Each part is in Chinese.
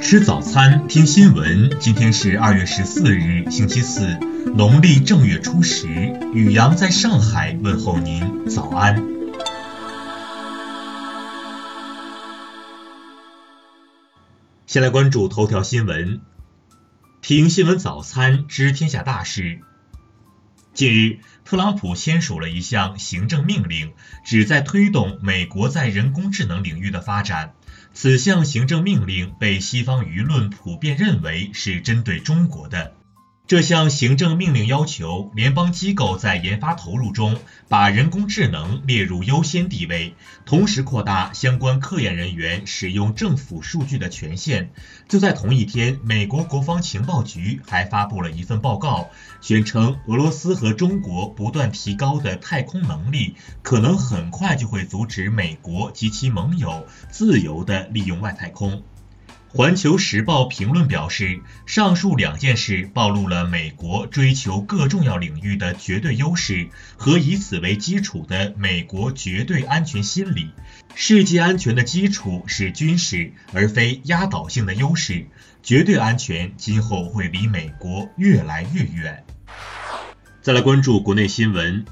吃早餐，听新闻。今天是二月十四日，星期四，农历正月初十。雨阳在上海问候您，早安。先来关注头条新闻，听新闻早餐知天下大事。近日，特朗普签署了一项行政命令，旨在推动美国在人工智能领域的发展。此项行政命令被西方舆论普遍认为是针对中国的。这项行政命令要求联邦机构在研发投入中把人工智能列入优先地位，同时扩大相关科研人员使用政府数据的权限。就在同一天，美国国防情报局还发布了一份报告，宣称俄罗斯和中国不断提高的太空能力，可能很快就会阻止美国及其盟友自由地利用外太空。环球时报评论表示，上述两件事暴露了美国追求各重要领域的绝对优势和以此为基础的美国绝对安全心理。世界安全的基础是军事，而非压倒性的优势。绝对安全今后会离美国越来越远。再来关注国内新闻。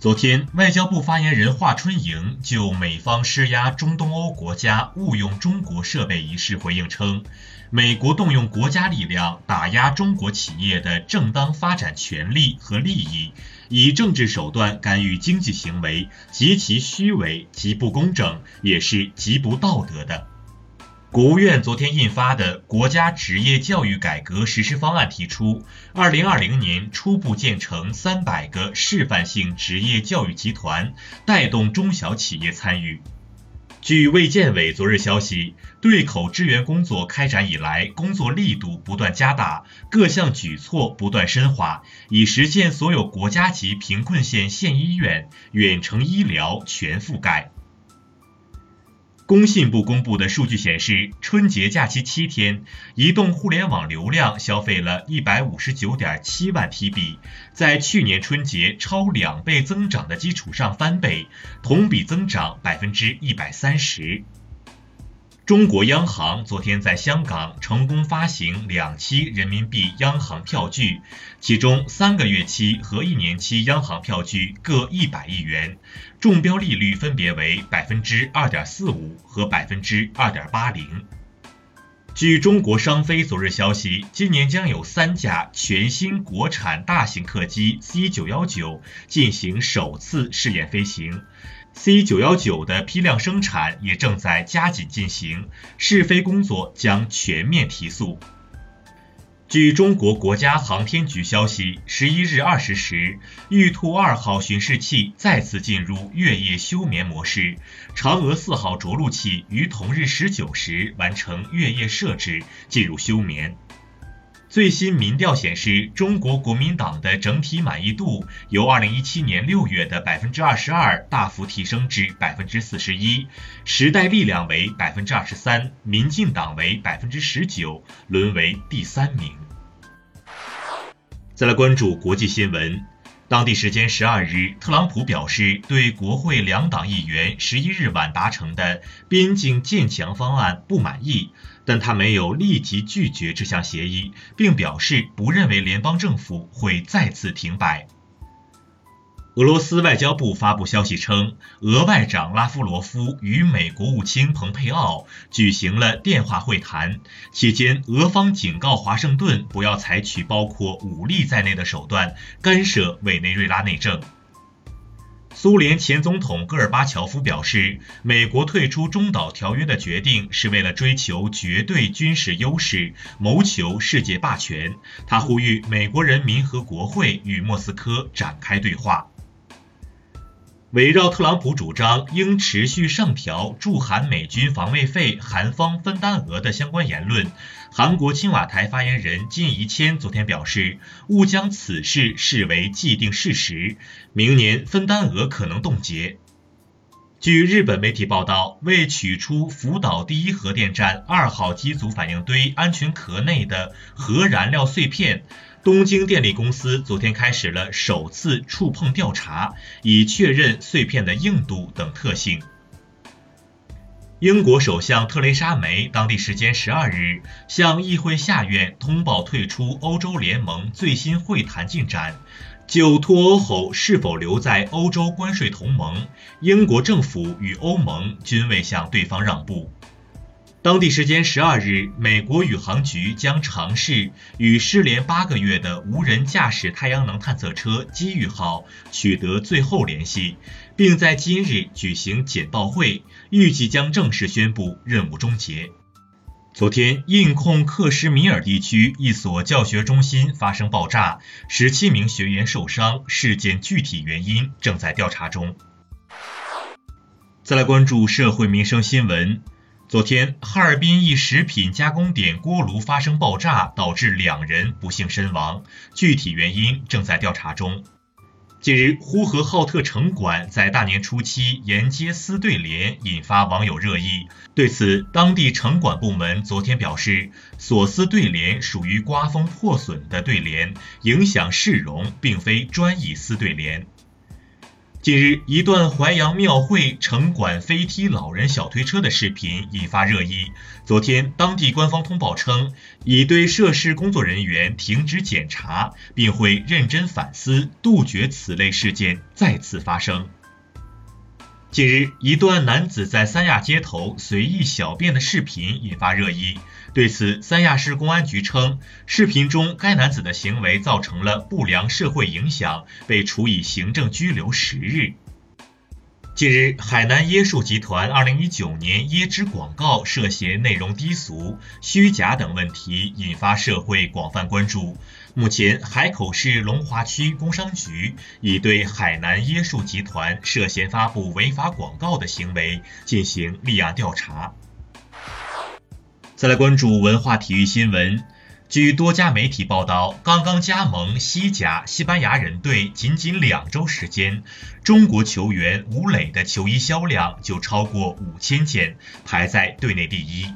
昨天，外交部发言人华春莹就美方施压中东欧国家误用中国设备一事回应称，美国动用国家力量打压中国企业的正当发展权利和利益，以政治手段干预经济行为，极其虚伪、极不公正，也是极不道德的。国务院昨天印发的《国家职业教育改革实施方案》提出，二零二零年初步建成三百个示范性职业教育集团，带动中小企业参与。据卫健委昨日消息，对口支援工作开展以来，工作力度不断加大，各项举措不断深化，已实现所有国家级贫困县县医院远程医疗全覆盖。工信部公布的数据显示，春节假期七天，移动互联网流量消费了一百五十九点七万 TB，在去年春节超两倍增长的基础上翻倍，同比增长百分之一百三十。中国央行昨天在香港成功发行两期人民币央行票据，其中三个月期和一年期央行票据各一百亿元，中标利率分别为百分之二点四五和百分之二点八零。据中国商飞昨日消息，今年将有三架全新国产大型客机 C 九幺九进行首次试验飞行。C 九幺九的批量生产也正在加紧进行，试飞工作将全面提速。据中国国家航天局消息，十一日二十时，玉兔二号巡视器再次进入月夜休眠模式，嫦娥四号着陆器于同日十九时完成月夜设置，进入休眠。最新民调显示，中国国民党的整体满意度由二零一七年六月的百分之二十二大幅提升至百分之四十一，时代力量为百分之二十三，民进党为百分之十九，沦为第三名。再来关注国际新闻，当地时间十二日，特朗普表示对国会两党议员十一日晚达成的边境建墙方案不满意。但他没有立即拒绝这项协议，并表示不认为联邦政府会再次停摆。俄罗斯外交部发布消息称，俄外长拉夫罗夫与美国务卿蓬佩奥举行了电话会谈，期间俄方警告华盛顿不要采取包括武力在内的手段干涉委内瑞拉内政。苏联前总统戈尔巴乔夫表示，美国退出中导条约的决定是为了追求绝对军事优势，谋求世界霸权。他呼吁美国人民和国会与莫斯科展开对话。围绕特朗普主张应持续上调驻韩美军防卫费、韩方分担额的相关言论，韩国青瓦台发言人金宜谦昨天表示，勿将此事视为既定事实，明年分担额可能冻结。据日本媒体报道，为取出福岛第一核电站二号机组反应堆安全壳内的核燃料碎片。东京电力公司昨天开始了首次触碰调查，以确认碎片的硬度等特性。英国首相特蕾莎梅当地时间十二日向议会下院通报退出欧洲联盟最新会谈进展。就脱欧后是否留在欧洲关税同盟，英国政府与欧盟均未向对方让步。当地时间十二日，美国宇航局将尝试与失联八个月的无人驾驶太阳能探测车“机遇号”取得最后联系，并在今日举行简报会，预计将正式宣布任务终结。昨天，印控克什米尔地区一所教学中心发生爆炸，十七名学员受伤，事件具体原因正在调查中。再来关注社会民生新闻。昨天，哈尔滨一食品加工点锅炉发生爆炸，导致两人不幸身亡，具体原因正在调查中。近日，呼和浩特城管在大年初七沿街撕对联，引发网友热议。对此，当地城管部门昨天表示，所撕对联属于刮风破损的对联，影响市容，并非专意撕对联。近日，一段淮阳庙会城管飞踢老人小推车的视频引发热议。昨天，当地官方通报称，已对涉事工作人员停职检查，并会认真反思，杜绝此类事件再次发生。近日，一段男子在三亚街头随意小便的视频引发热议。对此，三亚市公安局称，视频中该男子的行为造成了不良社会影响，被处以行政拘留十日。近日，海南椰树集团2019年椰汁广告涉嫌内容低俗、虚假等问题，引发社会广泛关注。目前，海口市龙华区工商局已对海南椰树集团涉嫌发布违法广告的行为进行立案调查。再来关注文化体育新闻。据多家媒体报道，刚刚加盟西甲西班牙人队仅仅两周时间，中国球员吴磊的球衣销量就超过五千件，排在队内第一。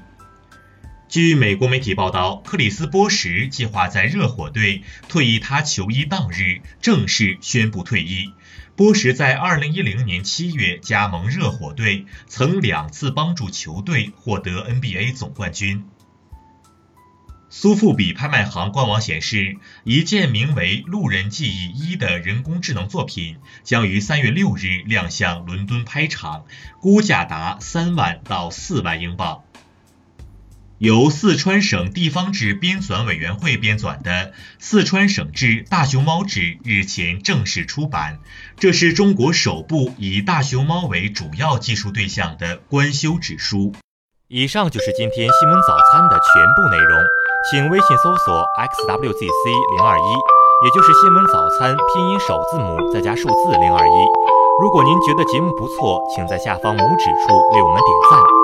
据美国媒体报道，克里斯波什计划在热火队退役他球衣当日正式宣布退役。波什在2010年7月加盟热火队，曾两次帮助球队获得 NBA 总冠军。苏富比拍卖行官网显示，一件名为《路人记忆一》的人工智能作品将于3月6日亮相伦敦拍场，估价达3万到4万英镑。由四川省地方志编纂委员会编纂的《四川省志大熊猫志》日前正式出版，这是中国首部以大熊猫为主要记述对象的官修纸书。以上就是今天新闻早餐的全部内容，请微信搜索 xwzc 零二一，也就是新闻早餐拼音首字母再加数字零二一。如果您觉得节目不错，请在下方拇指处为我们点赞。